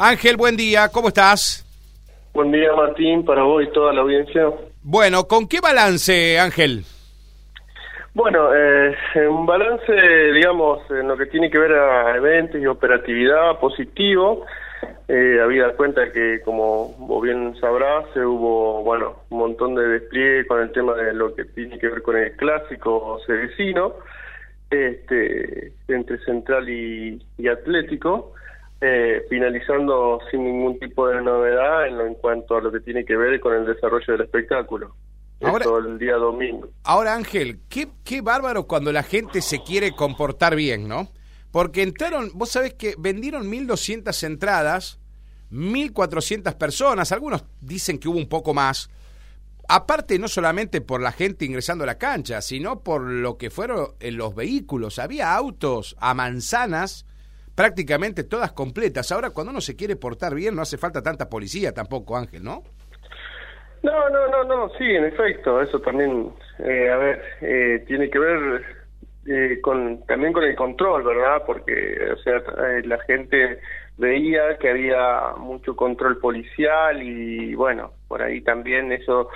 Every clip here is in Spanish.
Ángel, buen día, ¿cómo estás? Buen día, Martín, para vos y toda la audiencia. Bueno, ¿con qué balance, Ángel? Bueno, eh, un balance, digamos, en lo que tiene que ver a eventos y operatividad positivo. Eh, habida cuenta que, como vos bien sabrás, se hubo, bueno, un montón de despliegue con el tema de lo que tiene que ver con el clásico cerecino, este, entre central y Atlético. Eh, finalizando sin ningún tipo de novedad en, lo, en cuanto a lo que tiene que ver con el desarrollo del espectáculo. Ahora, el día domingo. Ahora, Ángel, qué, qué bárbaro cuando la gente se quiere comportar bien, ¿no? Porque entraron, vos sabés que vendieron 1.200 entradas, 1.400 personas, algunos dicen que hubo un poco más. Aparte, no solamente por la gente ingresando a la cancha, sino por lo que fueron en los vehículos. Había autos a manzanas prácticamente todas completas. Ahora, cuando uno se quiere portar bien, no hace falta tanta policía tampoco, Ángel, ¿no? No, no, no, no, sí, en efecto, eso también, eh, a ver, eh, tiene que ver eh, con también con el control, ¿verdad? Porque, o sea, la gente veía que había mucho control policial y, bueno, por ahí también eso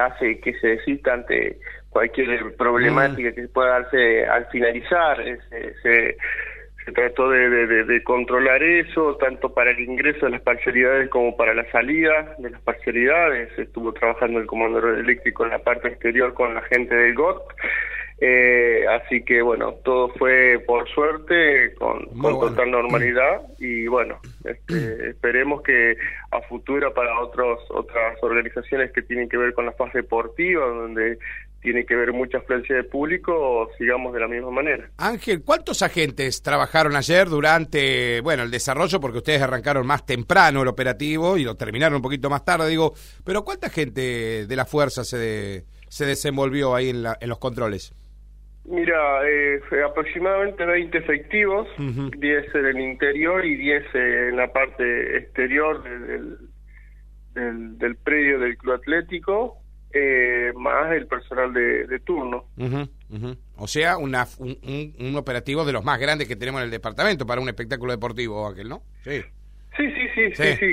hace que se desista ante cualquier problemática mm. que pueda darse al finalizar. se se trató de, controlar eso, tanto para el ingreso de las parcialidades como para la salida de las parcialidades. Estuvo trabajando el comandante eléctrico en la parte exterior con la gente del GOT. Eh, así que bueno, todo fue por suerte con, total normalidad y bueno, este, esperemos que a futuro para otros otras organizaciones que tienen que ver con la fase deportiva, donde tiene que ver mucha afluencia de público, sigamos de la misma manera. Ángel, ¿cuántos agentes trabajaron ayer durante, bueno, el desarrollo? Porque ustedes arrancaron más temprano el operativo y lo terminaron un poquito más tarde, digo, pero ¿cuánta gente de la fuerza se, se desenvolvió ahí en, la, en los controles? Mira, eh, aproximadamente 20 efectivos, 10 en el interior y 10 en la parte exterior del, del, del predio del Club Atlético eh, más el personal de, turno. O sea, una, un, operativo de los más grandes que tenemos en el departamento para un espectáculo deportivo, aquel, ¿no? Sí. Sí, sí, sí, sí, sí,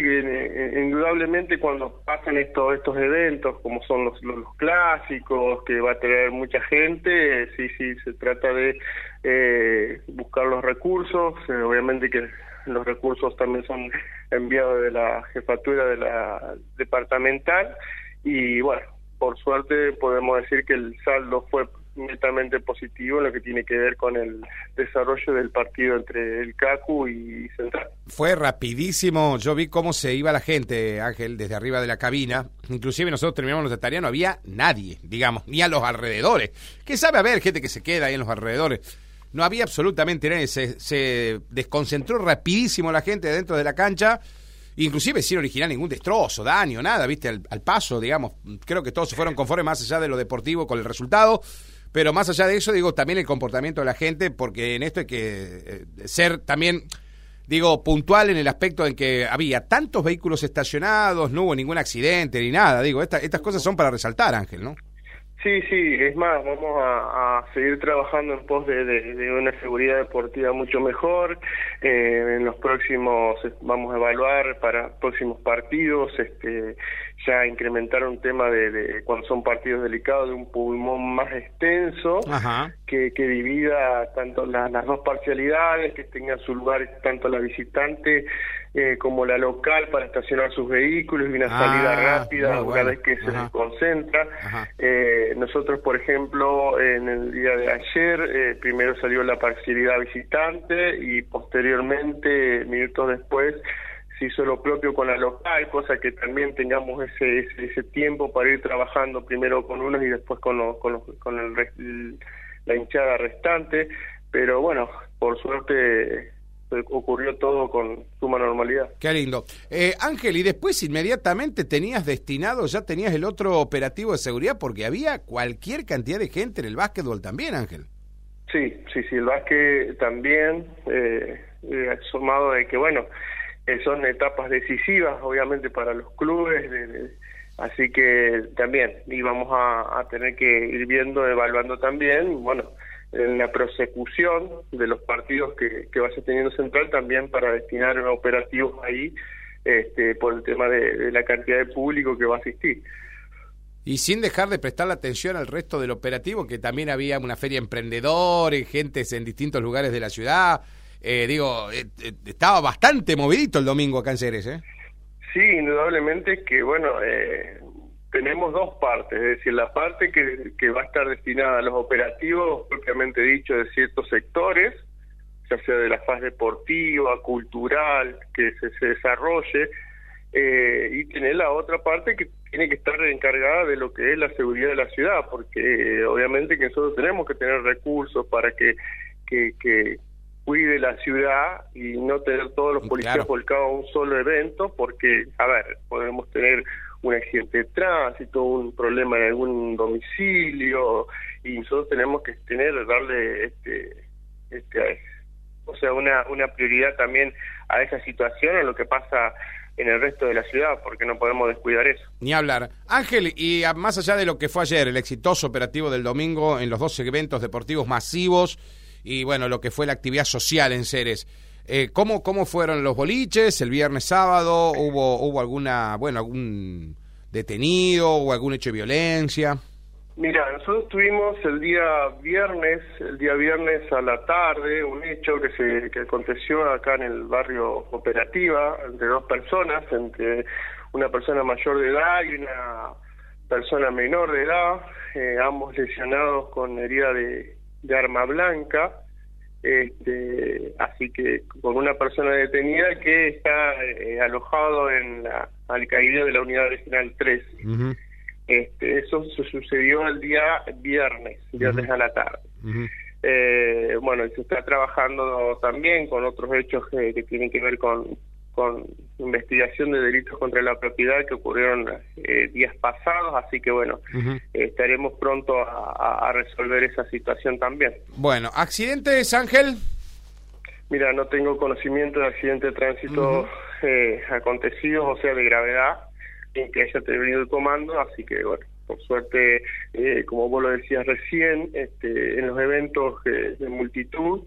indudablemente cuando pasan estos estos eventos, como son los, los, clásicos, que va a tener mucha gente, sí, sí, se trata de eh, buscar los recursos, eh, obviamente que los recursos también son enviados de la jefatura de la departamental y bueno, por suerte podemos decir que el saldo fue netamente positivo en lo que tiene que ver con el desarrollo del partido entre el CACU y Central. Fue rapidísimo, yo vi cómo se iba la gente, Ángel, desde arriba de la cabina, inclusive nosotros terminamos los tarea, no había nadie, digamos, ni a los alrededores, que sabe haber gente que se queda ahí en los alrededores, no había absolutamente nadie, se, se desconcentró rapidísimo la gente dentro de la cancha, inclusive sin originar ningún destrozo, daño, nada, viste, al, paso, digamos, creo que todos se fueron conformes más allá de lo deportivo con el resultado, pero más allá de eso, digo, también el comportamiento de la gente, porque en esto hay que eh, ser también, digo, puntual en el aspecto en que había tantos vehículos estacionados, no hubo ningún accidente ni nada, digo, estas cosas son para resaltar, Ángel, ¿no? Sí, sí, es más, vamos a, seguir trabajando en pos de, una seguridad deportiva mucho mejor. Eh, en los próximos, vamos a evaluar para próximos partidos, este, ya incrementar un tema de, cuando son partidos delicados, de un pulmón más extenso, Que, que divida tanto las dos parcialidades, que tengan su lugar tanto la visitante eh, como la local para estacionar sus vehículos y una salida ah, rápida una vez que se concentra. Eh, nosotros, por ejemplo, en el día de ayer, eh, primero salió la parcialidad visitante y posteriormente, minutos después, se hizo lo propio con la local, cosa que también tengamos ese, ese, tiempo para ir trabajando primero con unos y después con, los, con, con el, la hinchada restante. Pero bueno, por suerte ocurrió todo con suma normalidad. Qué lindo. Eh, Ángel, y después inmediatamente tenías destinado, ya tenías el otro operativo de seguridad porque había cualquier cantidad de gente en el básquetbol también, Ángel. Sí, sí, sí, el básquet también, eh, eh sumado de que, bueno, eh, son etapas decisivas, obviamente, para los clubes, así que también íbamos a, a tener que ir viendo, evaluando también, bueno, en la prosecución de los partidos que, que vaya teniendo Central también para destinar operativos ahí este, por el tema de, la cantidad de público que va a asistir. Y sin dejar de prestar la atención al resto del operativo, que también había una feria emprendedores, gentes en distintos lugares de la ciudad. Eh, digo, eh, eh, estaba bastante movidito el domingo acá en Ceres, ¿eh? Sí, indudablemente que, bueno, eh, tenemos dos partes, es decir, la parte que, que va a estar destinada a los operativos, propiamente dicho, de ciertos sectores, ya sea de la fase deportiva, cultural, que se, se desarrolle, eh, y tener la otra parte que tiene que estar encargada de lo que es la seguridad de la ciudad, porque obviamente que nosotros tenemos que tener recursos para que, que, que cuide la ciudad y no tener todos los policías volcados a un solo evento, porque, a ver, podemos tener un accidente de tránsito, un problema en algún domicilio, y nosotros tenemos que tener, darle este, este, o sea, una, una prioridad también a esa situación, a lo que pasa en el resto de la ciudad, porque no podemos descuidar eso. Ni hablar. Ángel, y más allá de lo que fue ayer, el exitoso operativo del domingo en los dos eventos deportivos masivos y bueno, lo que fue la actividad social en Ceres, eh, ¿cómo, ¿Cómo fueron los boliches el viernes sábado? ¿Hubo, hubo alguna, bueno, algún detenido o algún hecho de violencia? Mira, nosotros tuvimos el día viernes, el día viernes a la tarde, un hecho que se que aconteció acá en el barrio Cooperativa entre dos personas, entre una persona mayor de edad y una persona menor de edad, eh, ambos lesionados con herida de, de arma blanca este, así que con una persona detenida que está eh, alojado en la alcaldía de la unidad regional 3. este, eso se sucedió el día viernes, viernes a la tarde. eh, bueno, se está trabajando también con otros hechos que tienen que ver con con investigación de delitos contra la propiedad que ocurrieron eh, días pasados, así que bueno, estaremos pronto a, resolver esa situación también. Bueno, ¿accidentes, Ángel? Mira, no tengo conocimiento de accidente de tránsito eh, acontecidos, o sea, de gravedad, en que haya tenido el comando, así que bueno, por suerte, eh, como vos lo decías recién, este, en los eventos de multitud,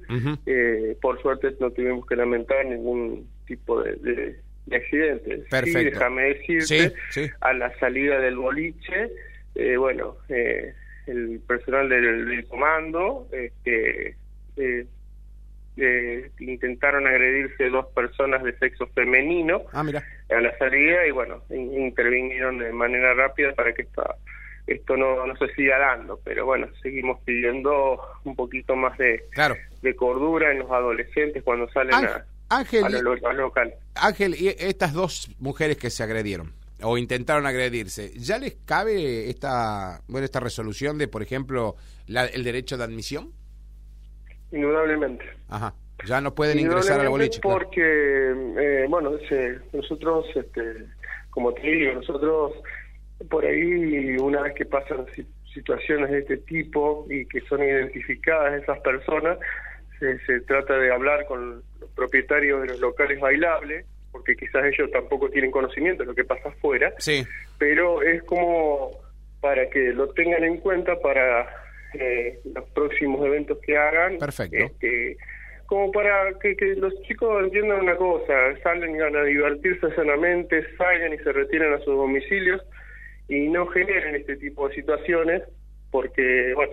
por suerte no tuvimos que lamentar ningún tipo de, de, accidentes. Perfecto. Sí, déjame decirte, a la salida del boliche, eh, bueno, eh, el personal del, comando este, eh, eh, intentaron agredirse dos personas de sexo femenino ah, mira. a la salida y bueno, intervinieron de manera rápida para que esta, esto no, no se siga dando, pero bueno, seguimos pidiendo un poquito más de, de cordura en los adolescentes cuando salen a Ángel, Ángel, y estas dos mujeres que se agredieron o intentaron agredirse, ¿ya les cabe esta, bueno, esta resolución de, por ejemplo, el derecho de admisión? Indudablemente. Ajá. Ya no pueden ingresar al boliche. Porque, eh, bueno, nosotros, este, como te digo, nosotros por ahí, una vez que pasan situaciones de este tipo y que son identificadas esas personas, se, trata de hablar con propietarios de los locales bailables, porque quizás ellos tampoco tienen conocimiento de lo que pasa afuera, sí. pero es como para que lo tengan en cuenta para eh, los próximos eventos que hagan. Perfecto. Este, como para que, que, los chicos entiendan una cosa, salen y van a divertirse sanamente, salgan y se retiren a sus domicilios y no generen este tipo de situaciones, porque, bueno,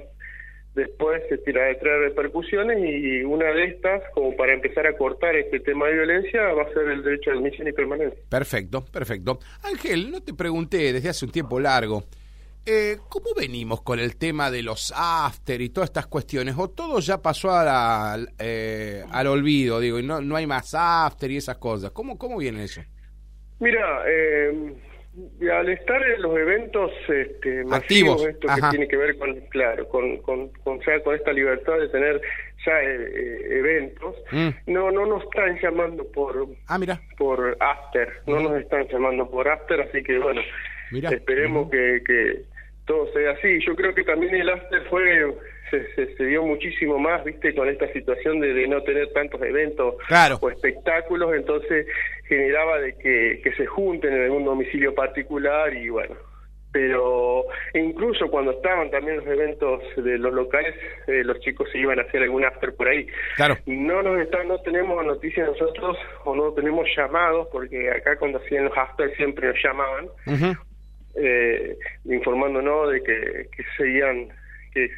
después se tira de traer repercusiones y una de estas, como para empezar a cortar este tema de violencia, va a ser el derecho de admisión y permanencia. Perfecto, perfecto. Ángel, no te pregunté desde hace un tiempo largo, eh, ¿cómo venimos con el tema de los after y todas estas cuestiones? ¿O todo ya pasó a eh, al olvido, digo, y no, no hay más after y esas cosas? ¿Cómo, cómo viene eso? Mira, eh, al estar en los eventos este, masivos, esto que tiene que ver con, claro, con, con, con, con esta libertad de tener ya eh, eh, eventos, mm. no no nos están llamando por ah, mira. por after, no nos están llamando por after, así que bueno, esperemos que, que todo sea así. Yo creo que también el after fue se, se, dio muchísimo más, viste, con esta situación de, no tener tantos eventos o espectáculos, entonces generaba de que, que se junten en algún domicilio particular y bueno, pero incluso cuando estaban también los eventos de los locales, eh, los chicos se iban a hacer algún after por ahí. Claro. No nos están, no tenemos noticias nosotros o no tenemos llamados, porque acá cuando hacían los after siempre nos llamaban, eh, informándonos de que, que seguían que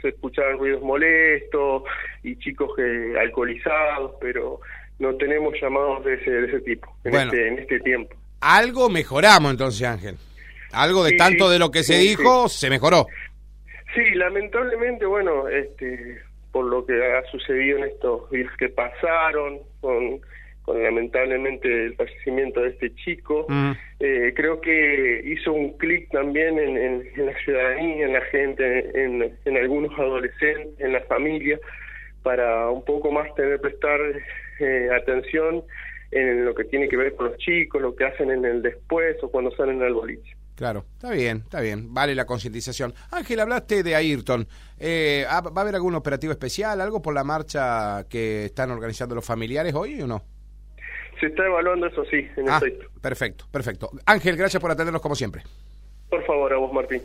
se, escuchaban ruidos molestos y chicos que alcoholizados, pero no tenemos llamados de ese, de ese tipo en, este, en este tiempo. Algo mejoramos entonces, Ángel. Algo de tanto de lo que se dijo se mejoró. Sí, lamentablemente, bueno, este, por lo que ha sucedido en estos días que pasaron, con, con lamentablemente el fallecimiento de este chico, mm. eh, creo que hizo un clic también en, en, la ciudadanía, en la gente, en, en algunos adolescentes, en la familia, para un poco más tener prestar eh, atención en lo que tiene que ver con los chicos, lo que hacen en el después o cuando salen al boliche. Claro, está bien, está bien, vale la concientización. Ángel, hablaste de Ayrton. Eh, ¿Va a haber algún operativo especial, algo por la marcha que están organizando los familiares hoy o no? Se está evaluando eso, sí, en ah, Perfecto, perfecto. Ángel, gracias por atendernos como siempre. Por favor, a vos, Martín.